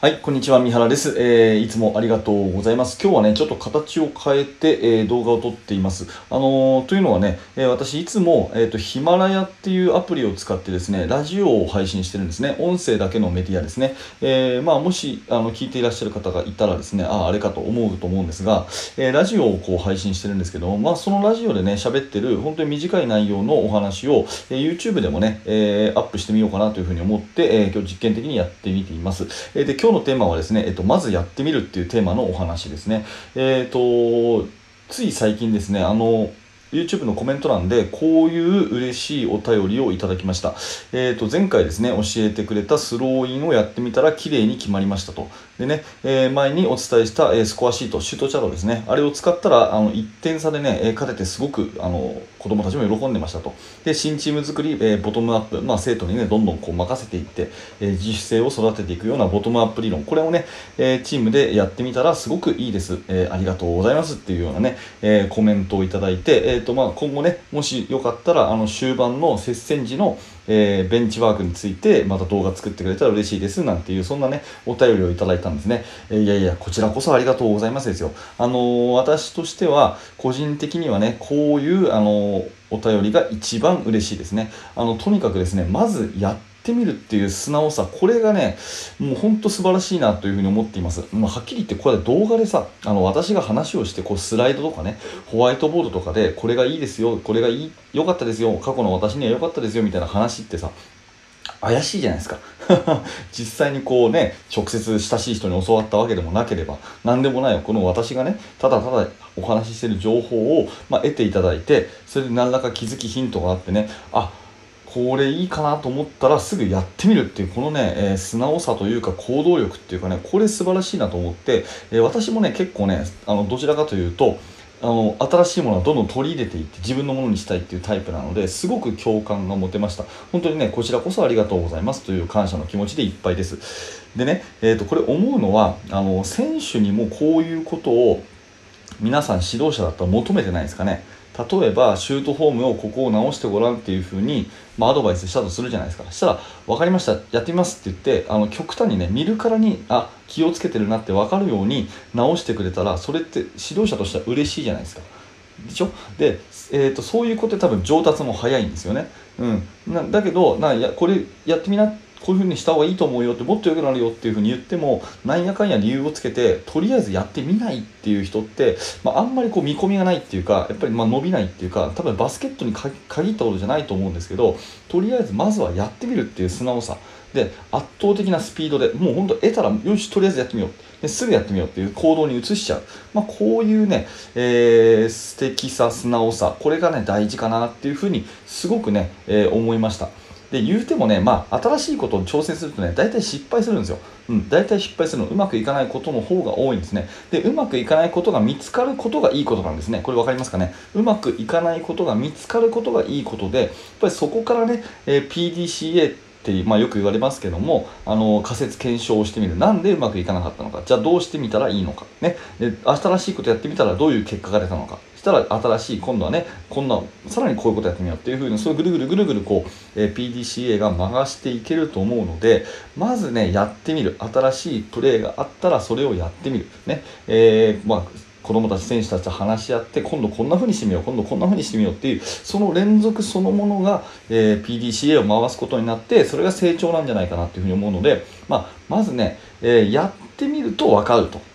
はい、こんにちは、三原です、えーいつもありがとうございます。今日はね、ちょっと形を変えて、えー動画を撮っています。あのーというのはね、えー私いつも、えーと、ヒマラヤっていうアプリを使ってですね、ラジオを配信してるんですね。音声だけのメディアですね。えーまあ、もし、あの、聞いていらっしゃる方がいたらですね、ああ、あれかと思うと思うんですが、えーラジオをこう配信してるんですけども、まあ、そのラジオでね、喋ってる、本当に短い内容のお話を、えー YouTube でもね、えーアップしてみようかなというふうに思って、えー今日実験的にやってみています。えーで、今日のテーマはですね、えっと、まずやってみるっていうテーマのお話ですね。えっ、と、つい最近ですね、あの、YouTube のコメント欄でこういう嬉しいお便りをいただきました。えっ、と、前回ですね、教えてくれたスローインをやってみたら綺麗に決まりましたと。でね、えー前にお伝えした、えスコアシート、シュートチャートですね、あれを使ったら、あの、1点差でね、勝ててすごく、あの、子供たちも喜んでましたと。で、新チーム作り、えーボトムアップ、まあ、生徒にね、どんどんこう任せていって、えー自主性を育てていくようなボトムアップ理論、これをね、えーチームでやってみたらすごくいいです。えーありがとうございますっていうようなね、えーコメントをいただいて、えっ、と、まあ、今後ね、もしよかったら、あの、終盤の接戦時の、えーベンチワークについて、また動画作ってくれたら嬉しいです、なんていう、そんなね、お便りをいただいたんですね。えーいやいや、こちらこそありがとうございますですよ。あのー私としては、個人的にはね、こういう、あのお便りが一番嬉しいですね。あの、とにかくですね、まずやっててみるっていう素直さ、これがね、もう本当素晴らしいなというふうに思っています。もうはっきり言って、これ動画でさ、あの、私が話をして、こう、スライドとかね、ホワイトボードとかで、これがいいですよ、これがいい、良かったですよ、過去の私には良かったですよ、みたいな話ってさ、怪しいじゃないですか 実際にこうね直接親しい人に教わったわけでもなければ何でもないこの私がねただただお話ししてる情報を、まあ、得ていただいてそれで何らか気づきヒントがあってねあこれいいかなと思ったらすぐやってみるっていうこのね、えー素直さというか行動力っていうかねこれ素晴らしいなと思って、えー私もね結構ねあのどちらかというとあの新しいものはどんどん取り入れていって自分のものにしたいっていうタイプなのですごく共感が持てました。本当にねこちらこそありがとうございますという感謝の気持ちでいっぱいです。でね、えー、とこれ思うのはあの選手にもこういうことを皆さん指導者だったら求めてないですかね。例えばシュートフォームをここを直してごらんっていうふうに、まあ、アドバイスしたとするじゃないですか。したら分かりましたやってみますって言ってあの極端にね見るからにあ気をつけてるなって分かるように直してくれたらそれって指導者としては嬉しいじゃないですか。でしょ？で、えー、とそういうことで多分上達も早いんですよね、うん、なだけどなやこれやってみなこういうふうにした方がいいと思うよってもっと良くなるよっていうふうに言ってもなんやかんや理由をつけてとりあえずやってみないっていう人って、まあ、あんまりこう見込みがないっていうかやっぱりまあ伸びないっていうか多分バスケットに限ったことじゃないと思うんですけどとりあえずまずはやってみるっていう素直さ。で圧倒的なスピードでもう本当得たらよしとりあえずやってみよう。ですぐやってみようっていう行動に移しちゃう、まあ、こういうね、えー素敵さ素直さこれがね大事かなっていうふうにすごくね、えー思いました。で言うてもね、まあ、新しいことを挑戦するとね大体失敗するんですよ、うん、大体失敗するのうまくいかないことの方が多いんですね。でうまくいかないことが見つかることがいいことなんですね。これ分かりますかね？うまくいかないことが見つかることがいいことでやっぱりそこからね、えー PDCA っていう、まあ、よく言われますけどもあの仮説検証をしてみる。なんでうまくいかなかったのか。じゃあどうしてみたらいいのか。ね。で新しいことやってみたらどういう結果が出たのか。したら新しい今度はねこんなさらにこういうことやってみようっていうふうにそれぐるぐるぐるぐるこう、えー PDCA が回していけると思うのでまずねやってみる。新しいプレーがあったらそれをやってみる。ね。えーまあ子供たち選手たちと話し合って今度こんな風にしてみよう。今度こんな風にしてみようっていうその連続そのものが、えー PDCA を回すことになってそれが成長なんじゃないかなっていうふうに思うので、まあ、まずね、えーやってみると分かると。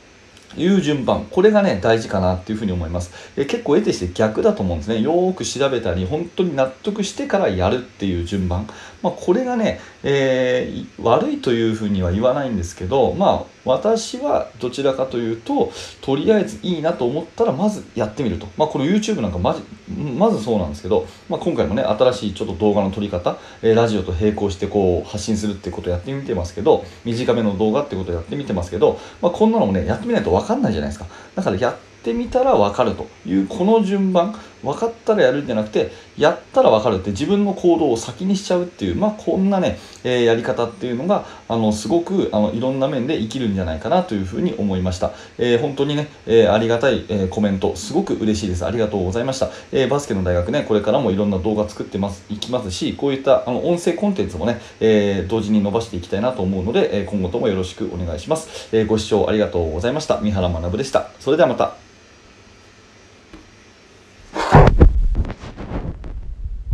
いう順番。これがね大事かなっていうふうに思います。え結構得てして逆だと思うんですね。よーく調べたり本当に納得してからやるっていう順番。まあこれがね、えー悪いというふうには言わないんですけどまあ私はどちらかというととりあえずいいなと思ったらまずやってみると。まあこの YouTube なんかまじまずそうなんですけど、まあ、今回もね新しいちょっと動画の撮り方、えーラジオと並行してこう発信するってことやってみてますけど短めの動画ってことやってみてますけど、まあ、こんなのもねやってみないと分かんないじゃないですか。だからやってみたら分かるというこの順番。分かったらやるんじゃなくてやったら分かるって自分の行動を先にしちゃうっていうまあこんなね、えー、やり方っていうのがあのすごくあのいろんな面で生きるんじゃないかなというふうに思いました、えー、本当にね、えー、ありがたい、えコメントすごく嬉しいです。ありがとうございました、えバスケの大学ねこれからもいろんな動画作ってますいきますしこういったあの音声コンテンツもね、え同時に伸ばしていきたいなと思うので、え今後ともよろしくお願いします、えご視聴ありがとうございました。三原学でした。それではまた。